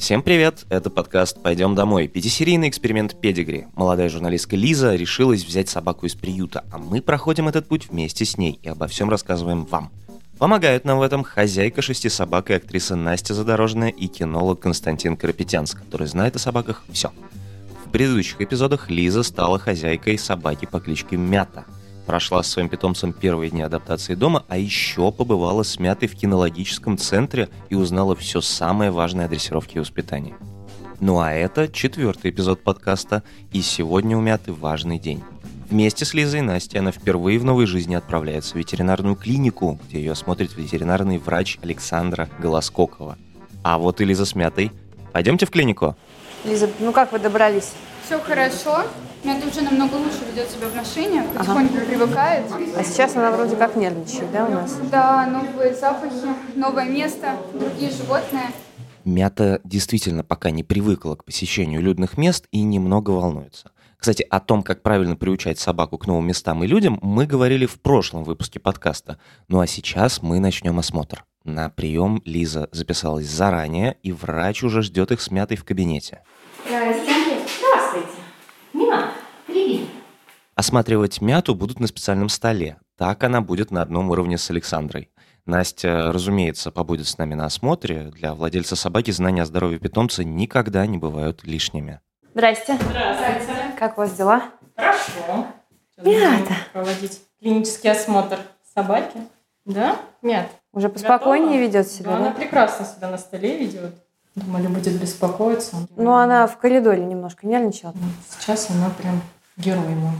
Всем привет! Это подкаст «Пойдем домой». Пятисерийный эксперимент Педигри. Молодая журналистка Лиза решилась взять собаку из приюта, а мы проходим этот путь вместе с ней и обо всем рассказываем вам. Помогают нам в этом хозяйка шести собак и актриса Настя Задорожная и кинолог Константин Карапетянск, который знает о собаках все. В предыдущих эпизодах Лиза стала хозяйкой собаки по кличке Мята – прошла со своим питомцем первые дни адаптации дома, а еще побывала с Мятой в кинологическом центре и узнала все самое важное о дрессировке и воспитании. Ну а это четвертый эпизод подкаста, и сегодня у Мяты важный день. Вместе с Лизой и Настей она впервые в новой жизни отправляется в ветеринарную клинику, где ее осмотрит ветеринарный врач Александра Голоскокова. А вот и Лиза с Мятой. Пойдемте в клинику. Лиза, ну как вы добрались? Все хорошо. Мята уже намного лучше ведет себя в ношении, потихоньку ага. привыкает. А сейчас она вроде как нервничает, да, у нас? Да, новые запахи, новое место, другие животные. Мята действительно пока не привыкла к посещению людных мест и немного волнуется. Кстати, о том, как правильно приучать собаку к новым местам и людям, мы говорили в прошлом выпуске подкаста. Ну а сейчас мы начнем осмотр. На прием Лиза записалась заранее, и врач уже ждет их с мятой в кабинете. Здрасте. Здравствуйте. Мина. Осматривать мяту будут на специальном столе. Так она будет на одном уровне с Александрой. Настя, разумеется, побудет с нами на осмотре. Для владельца собаки знания о здоровье питомца никогда не бывают лишними. Здрасте. Здравствуйте. Как у вас дела? Хорошо. Мята. Проводить клинический осмотр собаки. Да, Мят? Уже поспокойнее Готова? ведет себя, да? да? Она прекрасно себя на столе ведет. Думали, будет беспокоиться. Ну, она в коридоре немножко нервничала. Сейчас она прям герой мой.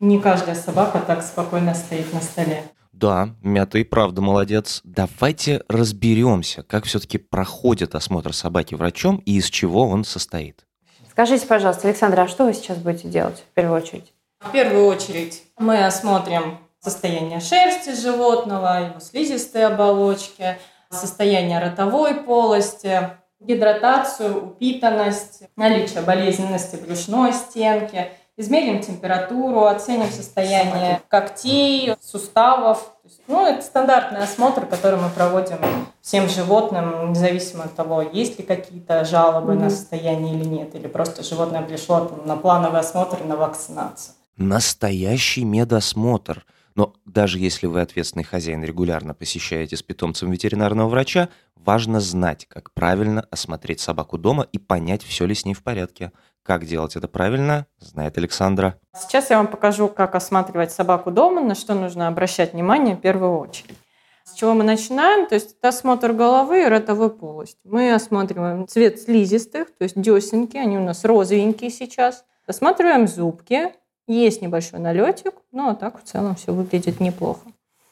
Не каждая собака так спокойно стоит на столе. Да, Мята и правда молодец. Давайте разберемся, как все-таки проходит осмотр собаки врачом и из чего он состоит. Скажите, пожалуйста, Александра, а что вы сейчас будете делать в первую очередь? В первую очередь мы осмотрим состояние шерсти животного, его слизистой оболочки, состояние ротовой полости, гидратацию, упитанность, наличие болезненности брюшной стенки, измерим температуру, оценим состояние когтей, суставов. Ну, это стандартный осмотр, который мы проводим всем животным, независимо от того, есть ли какие-то жалобы mm-hmm. на состояние или нет, или просто животное пришло на плановый осмотр и на вакцинацию. Настоящий медосмотр – но даже если вы ответственный хозяин регулярно посещаете с питомцем ветеринарного врача, важно знать, как правильно осмотреть собаку дома и понять, все ли с ней в порядке. Как делать это правильно, знает Александра. Сейчас я вам покажу, как осматривать собаку дома, на что нужно обращать внимание в первую очередь. С чего мы начинаем? То есть это осмотр головы и ротовой полости. Мы осматриваем цвет слизистых, то есть десенки, они у нас розовенькие сейчас. Осматриваем зубки, есть небольшой налетик, но так в целом все выглядит неплохо.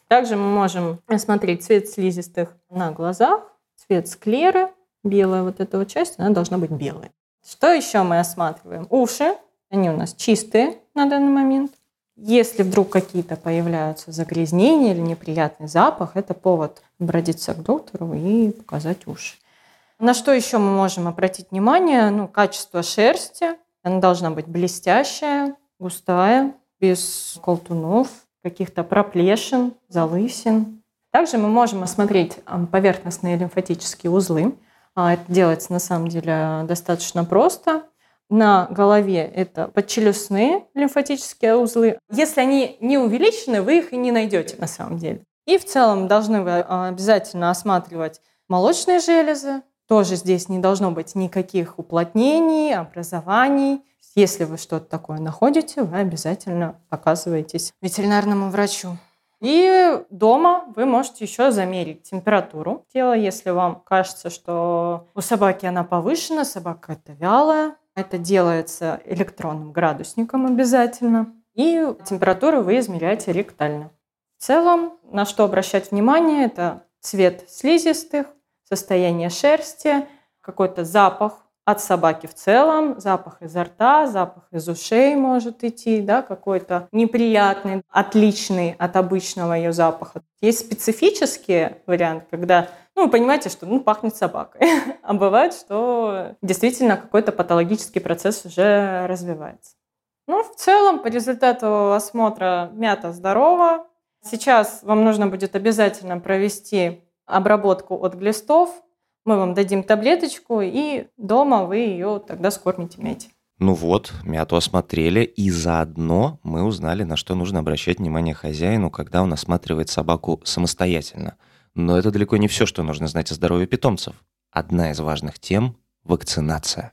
Также мы можем осмотреть цвет слизистых на глазах, цвет склеры, белая вот эта вот часть, она должна быть белой. Что еще мы осматриваем? Уши, они у нас чистые на данный момент. Если вдруг какие-то появляются загрязнения или неприятный запах, это повод обратиться к доктору и показать уши. На что еще мы можем обратить внимание? Ну, качество шерсти. Она должна быть блестящая, густая, без колтунов, каких-то проплешин, залысин. Также мы можем осмотреть поверхностные лимфатические узлы. А, это делается на самом деле достаточно просто. На голове это подчелюстные лимфатические узлы. Если они не увеличены, вы их и не найдете на самом деле. И в целом должны вы а, обязательно осматривать молочные железы. Тоже здесь не должно быть никаких уплотнений, образований. Если вы что-то такое находите, вы обязательно показываетесь ветеринарному врачу. И дома вы можете еще замерить температуру тела, если вам кажется, что у собаки она повышена, собака это вялая. Это делается электронным градусником обязательно. И температуру вы измеряете ректально. В целом, на что обращать внимание, это цвет слизистых, состояние шерсти, какой-то запах от собаки в целом, запах изо рта, запах из ушей может идти, да, какой-то неприятный, отличный от обычного ее запаха. Есть специфические варианты, когда, ну, вы понимаете, что ну, пахнет собакой. а бывает, что действительно какой-то патологический процесс уже развивается. Ну, в целом, по результату осмотра мята здорова. Сейчас вам нужно будет обязательно провести обработку от глистов, мы вам дадим таблеточку, и дома вы ее тогда скормите мяти. Ну вот, мяту осмотрели, и заодно мы узнали, на что нужно обращать внимание хозяину, когда он осматривает собаку самостоятельно. Но это далеко не все, что нужно знать о здоровье питомцев. Одна из важных тем – вакцинация.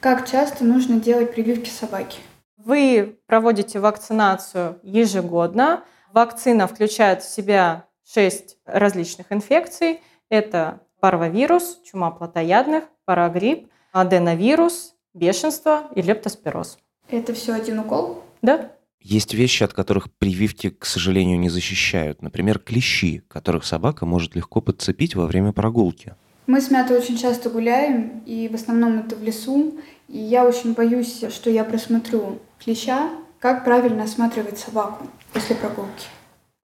Как часто нужно делать прививки собаке? Вы проводите вакцинацию ежегодно. Вакцина включает в себя 6 различных инфекций. Это парвовирус, чума плотоядных, парагрипп, аденовирус, бешенство и лептоспироз. Это все один укол? Да. Есть вещи, от которых прививки, к сожалению, не защищают. Например, клещи, которых собака может легко подцепить во время прогулки. Мы с Мятой очень часто гуляем, и в основном это в лесу. И я очень боюсь, что я просмотрю клеща. Как правильно осматривать собаку после прогулки?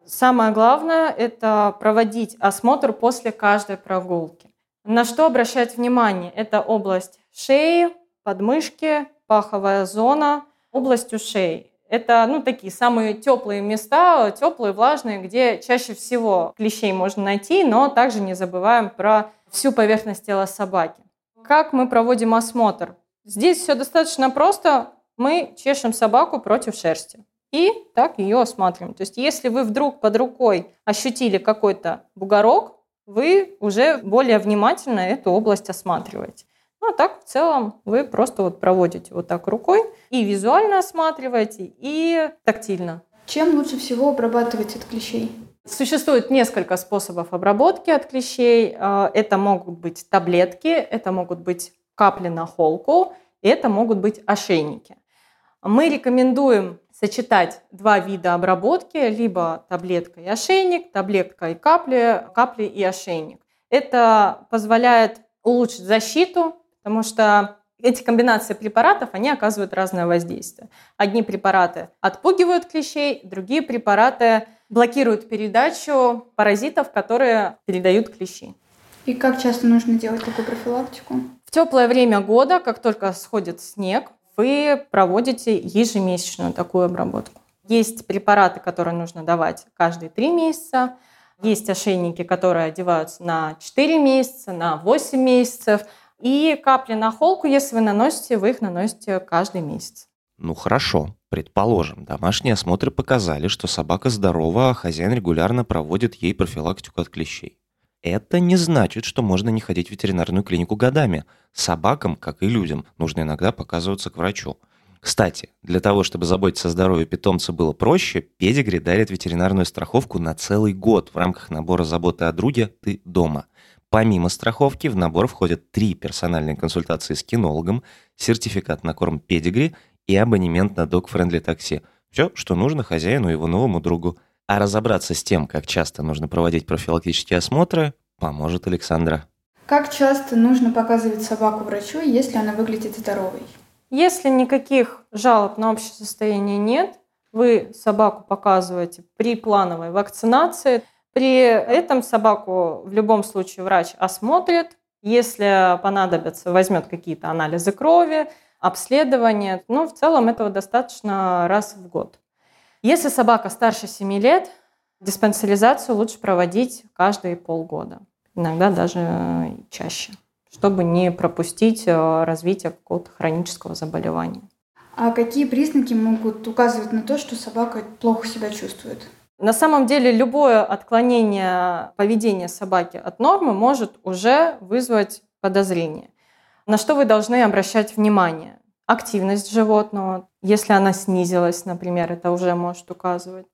Самое главное – это проводить осмотр после каждой прогулки. На что обращать внимание? Это область шеи, подмышки, паховая зона, область ушей. Это ну, такие самые теплые места, теплые, влажные, где чаще всего клещей можно найти, но также не забываем про всю поверхность тела собаки. Как мы проводим осмотр? Здесь все достаточно просто. Мы чешем собаку против шерсти и так ее осматриваем. То есть если вы вдруг под рукой ощутили какой-то бугорок, вы уже более внимательно эту область осматриваете. Ну, а так в целом вы просто вот проводите вот так рукой и визуально осматриваете, и тактильно. Чем лучше всего обрабатывать от клещей? Существует несколько способов обработки от клещей. А, это могут быть таблетки, это могут быть капли на холку, это могут быть ошейники. Мы рекомендуем сочетать два вида обработки, либо таблетка и ошейник, таблетка и капли, капли и ошейник. Это позволяет улучшить защиту, потому что эти комбинации препаратов, они оказывают разное воздействие. Одни препараты отпугивают клещей, другие препараты блокируют передачу паразитов, которые передают клещи. И как часто нужно делать такую профилактику? В теплое время года, как только сходит снег, вы проводите ежемесячную такую обработку. Есть препараты, которые нужно давать каждые три месяца. Есть ошейники, которые одеваются на 4 месяца, на 8 месяцев – и капли на холку, если вы наносите, вы их наносите каждый месяц. Ну хорошо, предположим, домашние осмотры показали, что собака здорова, а хозяин регулярно проводит ей профилактику от клещей. Это не значит, что можно не ходить в ветеринарную клинику годами. Собакам, как и людям, нужно иногда показываться к врачу. Кстати, для того, чтобы заботиться о здоровье питомца было проще, Педигри дарит ветеринарную страховку на целый год в рамках набора заботы о друге «Ты дома». Помимо страховки в набор входят три персональные консультации с кинологом, сертификат на корм педигри и абонемент на Friendly такси. Все, что нужно хозяину и его новому другу. А разобраться с тем, как часто нужно проводить профилактические осмотры, поможет Александра. Как часто нужно показывать собаку врачу, если она выглядит здоровой? Если никаких жалоб на общее состояние нет, вы собаку показываете при плановой вакцинации – при этом собаку в любом случае врач осмотрит, если понадобится, возьмет какие-то анализы крови, обследование. Но в целом этого достаточно раз в год. Если собака старше 7 лет, диспансеризацию лучше проводить каждые полгода, иногда даже чаще, чтобы не пропустить э, развитие какого-то хронического заболевания. А какие признаки могут указывать на то, что собака плохо себя чувствует? На самом деле любое отклонение поведения собаки от нормы может уже вызвать подозрение. На что вы должны обращать внимание? Активность животного, если она снизилась, например, это уже может указывать.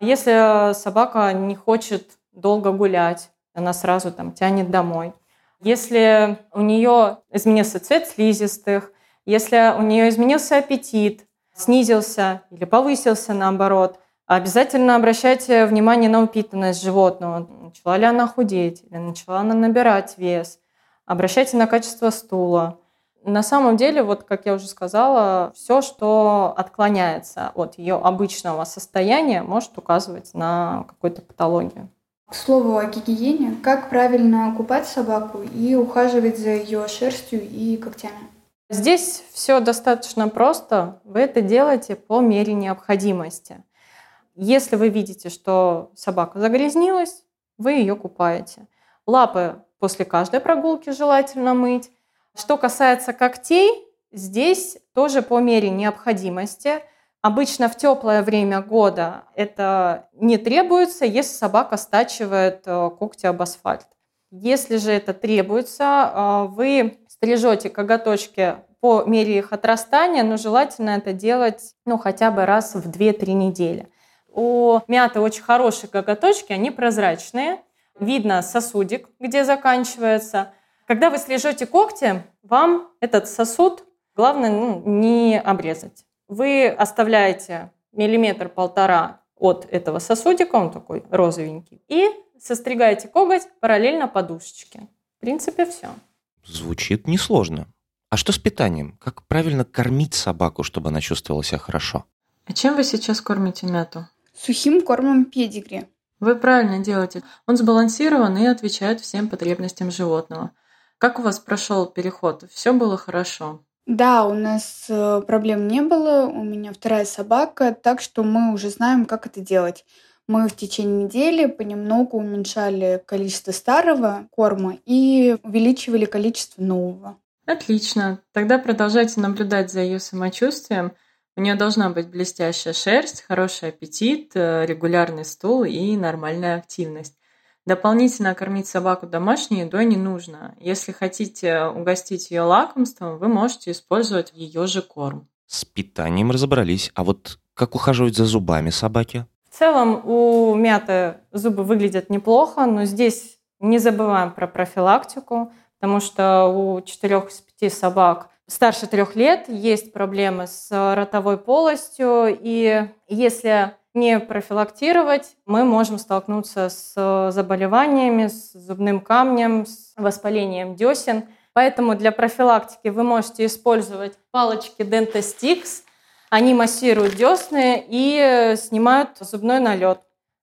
Если собака не хочет долго гулять, она сразу там тянет домой. Если у нее изменился цвет слизистых, если у нее изменился аппетит, снизился или повысился наоборот – Обязательно обращайте внимание на упитанность животного. Начала ли она худеть или начала она набирать вес. Обращайте на качество стула. На самом деле, вот как я уже сказала, все, что отклоняется от ее обычного состояния, может указывать на какую-то патологию. К слову о гигиене, как правильно купать собаку и ухаживать за ее шерстью и когтями? Здесь все достаточно просто. Вы это делаете по мере необходимости. Если вы видите, что собака загрязнилась, вы ее купаете. Лапы после каждой прогулки желательно мыть. Что касается когтей, здесь тоже по мере необходимости. Обычно в теплое время года это не требуется, если собака стачивает э, когти об асфальт. Если же это требуется, э, вы стрижете коготочки по мере их отрастания, но желательно это делать ну, хотя бы раз в 2-3 недели. У мяты очень хорошие коготочки, они прозрачные. Видно сосудик, где заканчивается. Когда вы стрижете когти, вам этот сосуд главное ну, не обрезать. Вы оставляете миллиметр-полтора от этого сосудика, он такой розовенький, и состригаете коготь параллельно подушечке. В принципе, все. Звучит несложно. А что с питанием? Как правильно кормить собаку, чтобы она чувствовала себя хорошо? А чем вы сейчас кормите мяту? Сухим кормом педигри. Вы правильно делаете. Он сбалансирован и отвечает всем потребностям животного. Как у вас прошел переход? Все было хорошо? Да, у нас э, проблем не было. У меня вторая собака, так что мы уже знаем, как это делать. Мы в течение недели понемногу уменьшали количество старого корма и увеличивали количество нового. Отлично. Тогда продолжайте наблюдать за ее самочувствием. У нее должна быть блестящая шерсть, хороший аппетит, э, регулярный стул и нормальная активность. Дополнительно кормить собаку домашней едой не нужно. Если хотите угостить ее лакомством, вы можете использовать ее же корм. С питанием разобрались. А вот как ухаживать за зубами собаки? В целом у мяты зубы выглядят неплохо, но здесь не забываем про профилактику потому что у четырех из пяти собак старше трех лет есть проблемы с ротовой полостью, и если не профилактировать, мы можем столкнуться с заболеваниями, с зубным камнем, с воспалением десен. Поэтому для профилактики вы можете использовать палочки Dentastix. Они массируют десны и снимают зубной налет.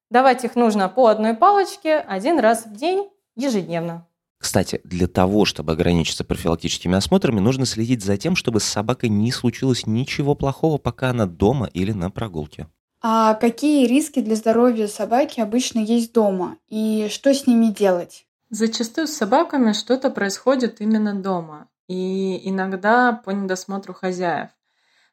Давать их нужно по одной палочке один раз в день ежедневно. Кстати, для того, чтобы ограничиться профилактическими осмотрами, нужно следить за тем, чтобы с собакой не случилось ничего плохого, пока она дома или на прогулке. А какие риски для здоровья собаки обычно есть дома? И что с ними делать? Зачастую с собаками что-то происходит именно дома. И иногда по недосмотру хозяев.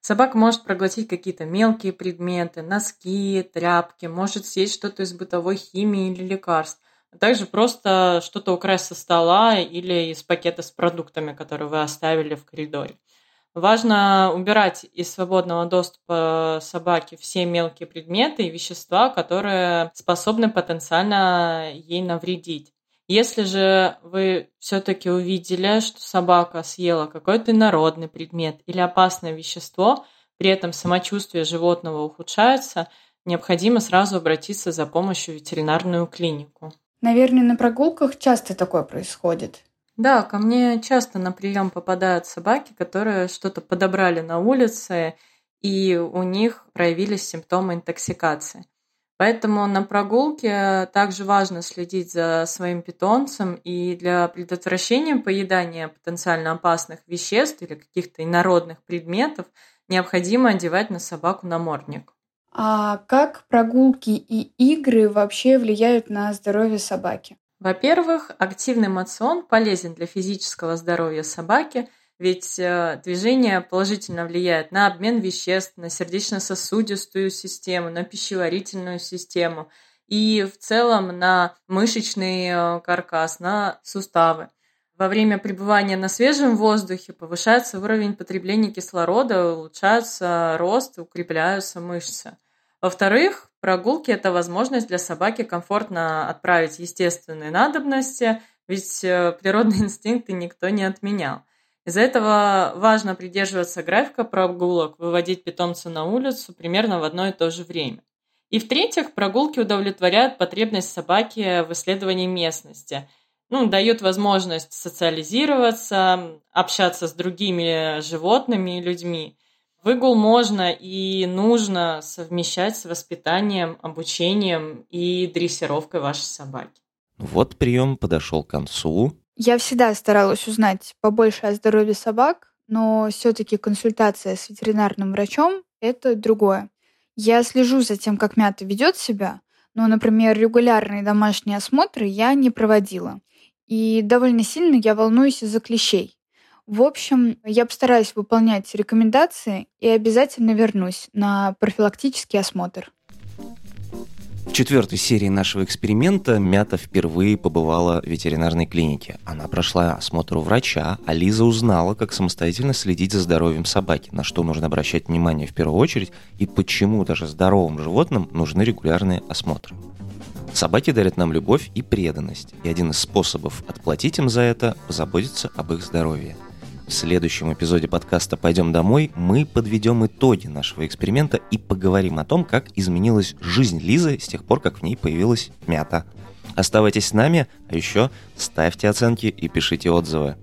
Собака может проглотить какие-то мелкие предметы, носки, тряпки, может съесть что-то из бытовой химии или лекарств а также просто что-то украсть со стола или из пакета с продуктами, которые вы оставили в коридоре. Важно убирать из свободного доступа собаки все мелкие предметы и вещества, которые способны потенциально ей навредить. Если же вы все-таки увидели, что собака съела какой-то инородный предмет или опасное вещество, при этом самочувствие животного ухудшается, необходимо сразу обратиться за помощью в ветеринарную клинику. Наверное, на прогулках часто такое происходит. Да, ко мне часто на прием попадают собаки, которые что-то подобрали на улице, и у них проявились симптомы интоксикации. Поэтому на прогулке также важно следить за своим питомцем, и для предотвращения поедания потенциально опасных веществ или каких-то инородных предметов необходимо одевать на собаку намордник. А как прогулки и игры вообще влияют на здоровье собаки? Во-первых, активный мацион полезен для физического здоровья собаки, ведь э, движение положительно влияет на обмен веществ, на сердечно-сосудистую систему, на пищеварительную систему и в целом на мышечный э, каркас, на суставы. Во время пребывания на свежем воздухе повышается уровень потребления кислорода, улучшается рост, укрепляются мышцы. Во-вторых, прогулки – это возможность для собаки комфортно отправить естественные надобности, ведь э, природные инстинкты никто не отменял. Из-за этого важно придерживаться графика прогулок, выводить питомца на улицу примерно в одно и то же время. И в-третьих, прогулки удовлетворяют потребность собаки в исследовании местности – ну, дают возможность социализироваться, общаться с другими животными и людьми. Выгул можно и нужно совмещать с воспитанием, обучением и дрессировкой вашей собаки. Вот прием подошел к концу. Я всегда старалась узнать побольше о здоровье собак, но все-таки консультация с ветеринарным врачом – это другое. Я слежу за тем, как мята ведет себя, но, например, регулярные домашние осмотры я не проводила. и довольно сильно я волнуюсь из-за клещей. В общем, я постараюсь выполнять рекомендации и обязательно вернусь на профилактический осмотр. В четвертой серии нашего эксперимента Мята впервые побывала в ветеринарной клинике. Она прошла осмотр у врача, а Лиза узнала, как самостоятельно следить за здоровьем собаки, на что нужно обращать внимание в первую очередь и почему даже здоровым животным нужны регулярные осмотры. Собаки дарят нам любовь и преданность, и один из способов отплатить им за это – позаботиться об их здоровье – в следующем эпизоде подкаста «Пойдем домой» мы подведем итоги нашего эксперимента и поговорим о том, как изменилась жизнь Лизы с тех пор, как в ней появилась мята. Оставайтесь с нами, а еще ставьте оценки и пишите отзывы.